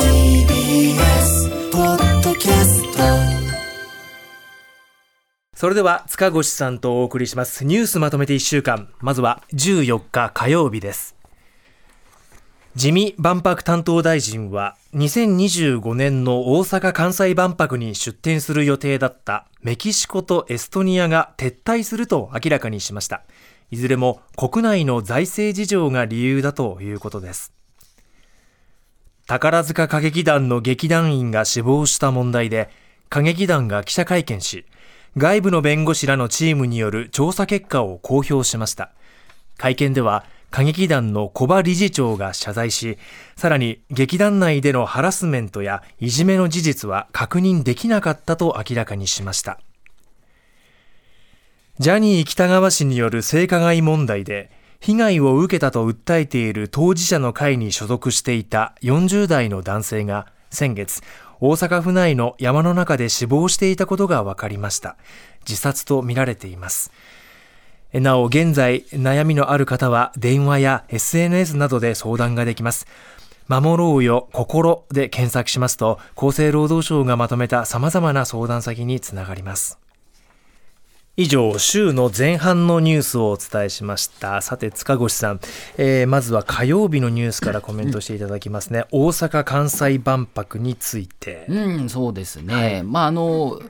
TBS ポッドキャストそれでは塚越さんとお送りします。ニュースまとめて1週間。まずは14日火曜日です。自見万博担当大臣は2025年の大阪・関西万博に出展する予定だったメキシコとエストニアが撤退すると明らかにしました。いずれも国内の財政事情が理由だということです。宝塚歌劇団の劇団員が死亡した問題で歌劇団が記者会見し外部の弁護士らのチームによる調査結果を公表しました。会見では歌劇団の小場理事長が謝罪しさらに劇団内でのハラスメントやいじめの事実は確認できなかったと明らかにしました。ジャニー喜多川氏による性加害問題で被害を受けたと訴えている当事者の会に所属していた40代の男性が先月大阪府内の山の中で死亡していたことが分かりました。自殺とみられています。なお現在悩みのある方は電話や SNS などで相談ができます。守ろうよ心で検索しますと厚生労働省がまとめた様々な相談先につながります。以上、週の前半のニュースをお伝えしました。さて、塚越さん、えーまずは火曜日のニュースからコメントしていただきますね。大阪・関西万博について。うん、そうですね。まああの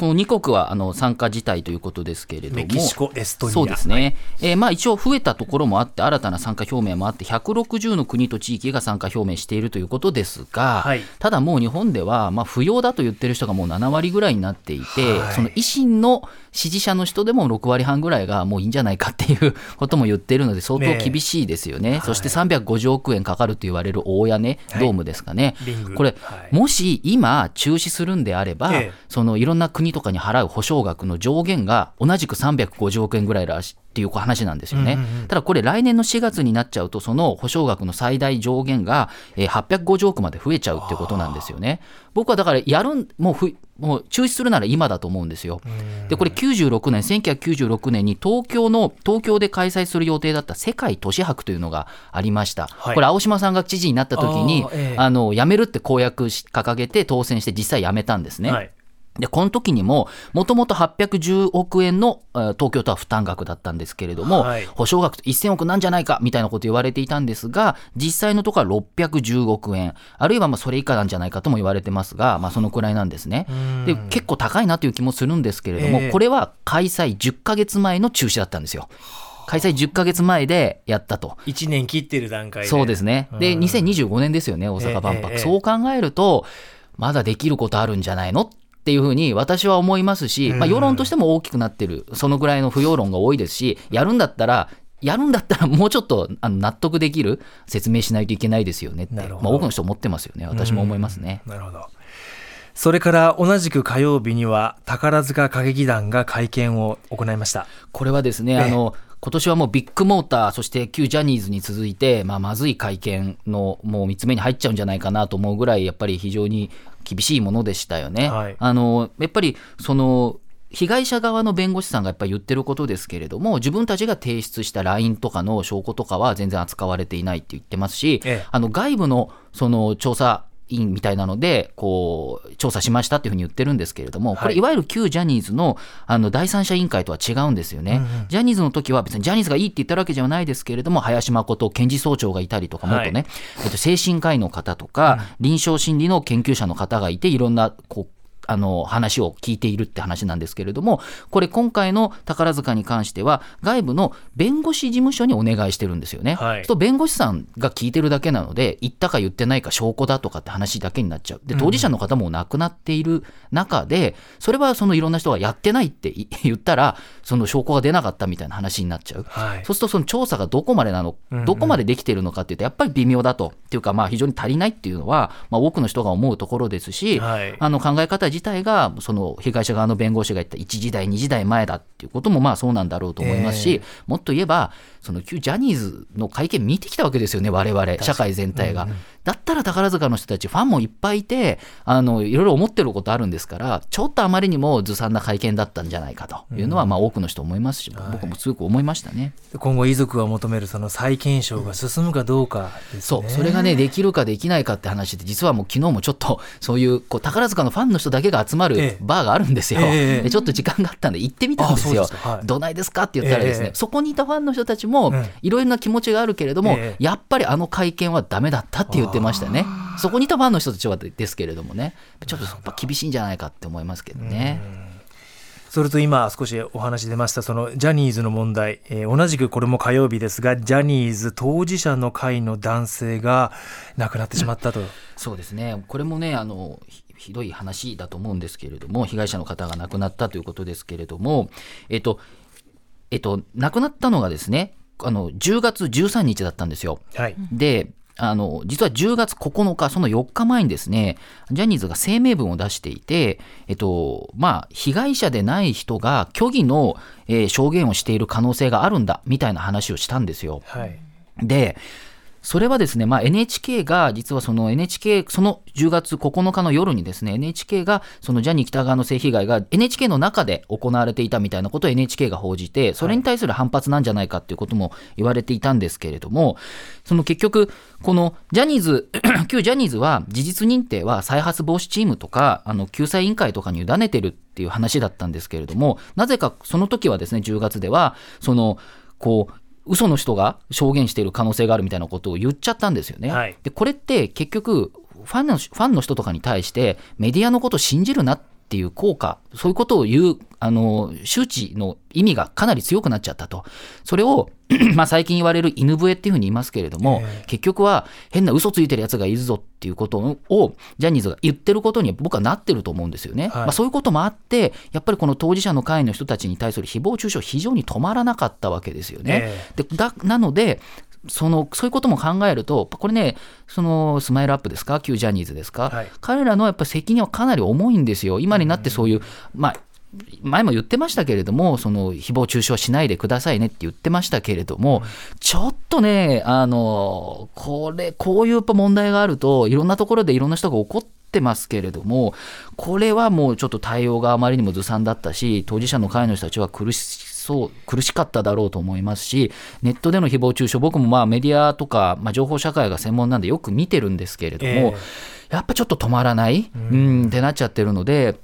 この2国はあの参加自体ということですけれども、メキシコエストニア。そうですね、えーまあ、一応増えたところもあって、新たな参加表明もあって、160の国と地域が参加表明しているということですが、はい。ただもう日本では、まあ、不要だと言ってる人がもう7割ぐらいになっていて、はい。その維新の支持者の人でも6割半ぐらいがもういいんじゃないかっていうことも言ってるので、相当厳しいですよね、はい。そして350億円かかると言われる大屋根、はい。ドームですかね。これ、はい。もし今、中止するんであれば、ええ。そのいろんな国とかに払う保証額の上限が同じく350億円ぐらいらしいっていう話なんですよね。ただこれ、来年の4月になっちゃうと、その保証額の最大上限がえー850億まで増えちゃうってことなんですよね。僕はだから、やるんもうふもう中止するなら今だと思うんですよ。で、これ96年、1996年に東京の、東京で開催する予定だった世界都市博というのがありました。はいこれ、青島さんが知事になった時にあー、ええあの、辞めるって公約し掲げて当選して実際辞めたんですね。はいで、この時にも、もともと810億円のえー東京都は負担額だったんですけれども、はい保証額と1000億なんじゃないかみたいなこと言われていたんですが、実際のところは610億円、あるいはまあそれ以下なんじゃないかとも言われてますが、まあそのくらいなんですね。で、結構高いなという気もするんですけれども、ええこれは開催10ヶ月前の中止だったんですよ。開催10ヶ月前でやったと。1年切ってる段階で。そうですね。で、うん2025年ですよね、大阪万博。ええええそう考えると、まだできることあるんじゃないのっていうふうに私は思いますし、まあ、世論としても大きくなってる、そのぐらいの不要論が多いですし、やるんだったら、やるんだったらもうちょっとあの納得できる説明しないといけないですよねって、まあ、多くの人思ってますよね。私も思いますね。なるほど。それから同じく火曜日には宝塚歌劇団が会見を行いました。これはですね、ええあの今年はもうビッグモーター、そして旧ジャニーズに続いて、まあ、まずい会見のもう3つ目に入っちゃうんじゃないかなと思うぐらい、やっぱり非常に厳しいものでしたよね。はいあのやっぱりその被害者側の弁護士さんがやっぱり言ってることですけれども、自分たちが提出した LINE とかの証拠とかは全然扱われていないって言ってますし、ええあの外部のその調査員みたいなので、こう、調査しましたっていうふうに言ってるんですけれども、こはい。れ、いわゆる旧ジャニーズのあの第三者委員会とは違うんですよね。ジャニーズの時は別にジャニーズがいいって言ったわけじゃないですけれども、林誠検事総長がいたりとか、もっとね、えっと、精神科医の方とか、臨床心理の研究者の方がいて、いろんな、こう、あの話を聞いているって話なんですけれども、これ、今回の宝塚に関しては、外部の弁護士事務所にお願いしてるんですよね。はいと弁護士さんが聞いてるだけなので、言ったか言ってないか証拠だとかって話だけになっちゃう。で、当事者の方も亡くなっている中で、それはそのいろんな人がやってないってい 言ったら、その証拠が出なかったみたいな話になっちゃう。はいそうするとその調査がどこまでなの、どこまでできているのかっていうと、やっぱり微妙だと。っていうか、まあ非常に足りないっていうのは、まあ多くの人が思うところですし、はいあの考え方自体が、その被害者側の弁護士が言った1時代、2時代前だっていうこともまあそうなんだろうと思いますし、え。もっと言えば、その旧ジャニーズの会見見てきたわけですよね、我々、社会全体が。だったら宝塚の人たち、ファンもいっぱいいて、あのいろいろ思ってることあるんですから、ちょっとあまりにもずさんな会見だったんじゃないかと。いうのは、まあ多くの人思いますし、僕もすごく思いましたね。今後遺族が求めるその再検証が進むかどうかですそね。うそれがね、できるかできないかって話で、実はもう昨日もちょっと、そういうこう宝塚のファンの人だけが集まるええ。バーがあるんですよ、ええ。でちょっと時間があったんで、行ってみたんですよ。すか。はい、どないですかって言ったらですね、ええ。そこにいたファンの人たちもうん、いろいろな気持ちがあるけれども、ええ。やっぱりあの会見はダメだったって言ってましたね、そこにいたファンの人たちはですけれどもね、ちょっとやっぱ厳しいんじゃないかって思いますけどね。それと今少しお話出ましたそのジャニーズの問題、えー同じくこれも火曜日ですがジャニーズ当事者の会の男性が亡くなってしまったと、そうですね、これもねあのひ、ひどい話だと思うんですけれども、被害者の方が亡くなったということですけれども、えっと、えっと、亡くなったのがですね、あの10月13日だったんですよ。はいで、あの実は10月9日、その4日前にですね、ジャニーズが声明文を出していて、えっとまあ、被害者でない人が虚偽の、えー証言をしている可能性があるんだみたいな話をしたんですよ。はいで、それはですね、まあ、NHK が、実はその NHK、その10月9日の夜にですね、NHK が、そのジャニー喜多川の性被害が NHK の中で行われていたみたいなことを NHK が報じて、それに対する反発なんじゃないかっていうことも言われていたんですけれども、その結局、このジャニーズ、旧ジャニーズは事実認定は再発防止チームとか、あの救済委員会とかに委ねてるっていう話だったんですけれども、なぜかその時はですね、10月では、その、こう、嘘の人が証言している可能性があるみたいなことを言っちゃったんですよね。はいでこれって結局ファンのファンの人とかに対してメディアのことを信じるなっていう効果そういうことを言うあの周知の意味がかなり強くなっちゃったとそれを まあ最近言われる犬笛っていうふうに言いますけれども、ええ結局は変な嘘ついてるやつがいるぞっていうことをジャニーズが言ってることに僕はなってると思うんですよね。はいまあ、そういうこともあってやっぱりこの当事者の会の人たちに対する誹謗中傷非常に止まらなかったわけですよね。えでだなのでそのそういうことも考えると、これね、そのスマイルアップですか、旧ジャニーズですか、はい。彼らのやっぱ責任はかなり重いんですよ、今になってそういう、まあ、前も言ってましたけれども、その誹謗中傷しないでくださいねって言ってましたけれども、ちょっとね、あのこれ、こういう問題があると、いろんなところでいろんな人が怒ってますけれども、これはもうちょっと対応があまりにもずさんだったし、当事者の会の人たちは苦しそう苦しかっただろうと思いますし、ネットでの誹謗中傷、僕もまあメディアとか、まあ、情報社会が専門なんでよく見てるんですけれども、えやっぱちょっと止まらない、うん、ってなっちゃってるので、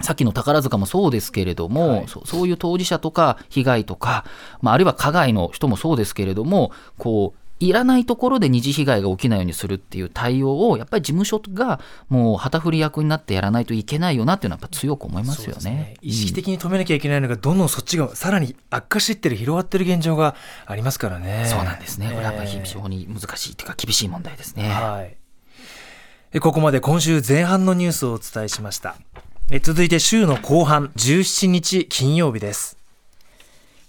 さっきの宝塚もそうですけれども、はい。そそういう当事者とか被害とか、まあ、あるいは加害の人もそうですけれども、こう、いらないところで二次被害が起きないようにするっていう対応を、やっぱり事務所がもう旗振り役になってやらないといけないよなっていうのは、やっぱ強く思いますよそうでね。意識的に止めなきゃいけないのがどんどんそっちがさらに悪化していってる広がってる現状がありますからねそうなんですね。これはやっぱりええ非常に難しいというか、厳しい問題ですね。はい。えここまで今週前半のニュースをお伝えしました。え続いて週の後半、17日金曜日です。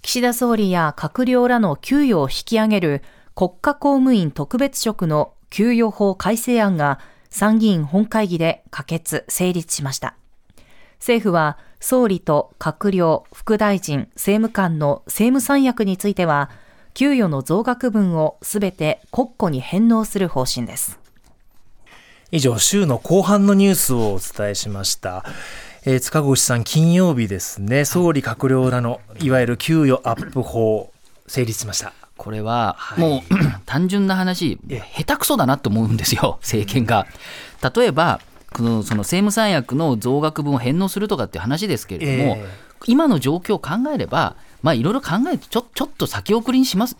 岸田総理や閣僚らの給与を引き上げる国家公務員特別職の給与法改正案が参議院本会議で可決・成立しました。政府は総理と閣僚、副大臣、政務官の政務三役については、給与の増額分をすべて国庫に返納する方針です。以上、週の後半のニュースをお伝えしました。えー塚越さん、金曜日ですね、総理閣僚らのいわゆる給与アップ法、成立しました。これははい。もう 単純な話、え下手くそだなと思うんですよ、政権が。例えば、このその政務三役の増額分を返納するとかっていう話ですけれども、え。今の状況を考えれば、まあいろいろ考えてちょちょっと先送りにします。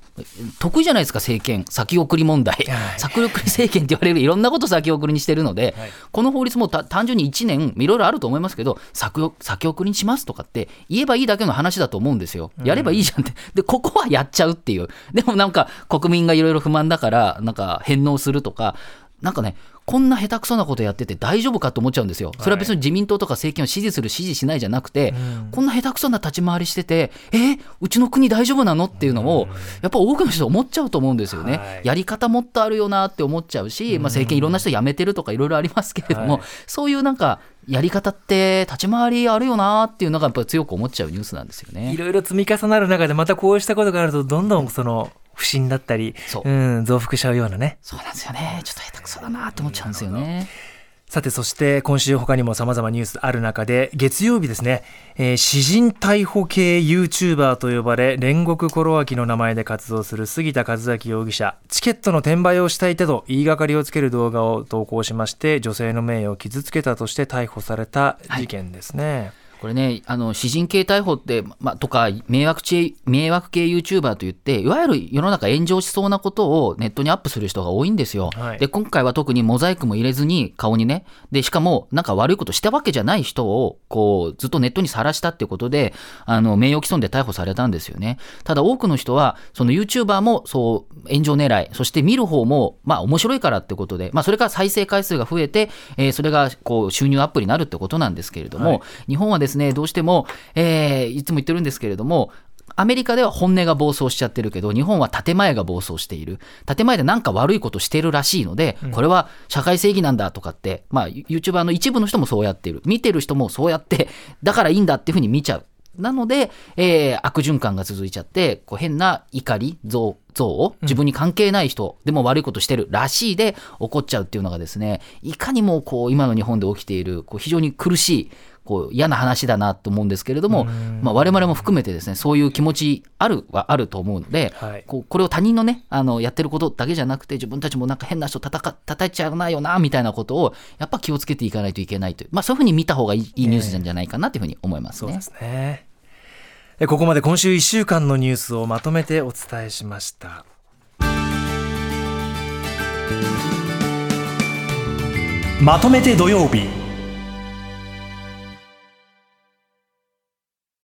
得意じゃないですか政権。先送り問題、先送り政権って言われるいろんなこと先送りにしてるので、はい。この法律もた単純に1年いろいろあると思いますけど先を先送りにしますとかって言えばいいだけの話だと思うんですよ。やればいいじゃんって。でここはやっちゃうっていう。でもなんか国民がいろいろ不満だからなんか返納するとかなんかねこんな下手くそなことやってて大丈夫かと思っちゃうんですよ。それは別に自民党とか政権を支持する支持しないじゃなくて、こんな下手くそな立ち回りしてて、えーうちの国大丈夫なの？っていうのを、やっぱ多くの人思っちゃうと思うんですよね。はい。やり方もっとあるよなって思っちゃうし、まあ、政権いろんな人辞めてるとかいろいろありますけれども、はい。そういうなんかやり方って立ち回りあるよなっていうのがやっぱり強く思っちゃうニュースなんですよね。い。ろいろ積み重なる中でまたこうしたことがあるとどんどんその不信だったりそう。うん、増幅しちゃうようなね。そうなんですよね。ちょっと下手くそだなって思っちゃうんですよね。さてそして今週他にも様々ニュースある中で月曜日ですね、えー詩人逮捕系 YouTuber と呼ばれ煉獄コロワキの名前で活動する杉田和明容疑者。チケットの転売をしていたと言いがかりをつける動画を投稿しまして女性の名誉を傷つけたとして逮捕された事件ですね、これね、あの詩人系逮捕って、まあ、とか迷惑系、迷惑系 YouTuber といって、いわゆる世の中炎上しそうなことをネットにアップする人が多いんですよ。はいで、今回は特にモザイクも入れずに顔にね、で、しかもなんか悪いことしたわけじゃない人を、こう、ずっとネットにさらしたってことで、あの、名誉毀損で逮捕されたんですよね。ただ多くの人は、その YouTuber もそう、炎上狙い、そして見る方も、まあ面白いからってことで、まあそれから再生回数が増えて、えーそれがこう収入アップになるってことなんですけれども、はい日本はですね、どうしても、えーいつも言ってるんですけれども、アメリカでは本音が暴走しちゃってるけど、日本は建前が暴走している。建前でなんか悪いことしてるらしいので、これは社会正義なんだとかって、まあ、YouTuber の一部の人もそうやっている。見てる人もそうやって、だからいいんだっていうふうに見ちゃう。なので、えー悪循環が続いちゃって、こう変な怒り、憎憎悪、自分に関係ない人でも悪いことしてるらしいで起こっちゃうっていうのがですね、いかにもこう今の日本で起きているこう非常に苦しい、こう嫌な話だなと思うんですけれども、まあ、我々も含めてですね、そういう気持ちあるはあると思うので、はい。こうこれを他人のね、あのやってることだけじゃなくて、自分たちもなんか変な人叩か叩いちゃうなよなみたいなことを、やっぱ気をつけていかないといけないという、まあ、そういうふうに見た方がいいいいニュースなんじゃないかなというふうに思いますね。そうですね。えここまで今週1週間のニュースをまとめてお伝えしました。まとめて土曜日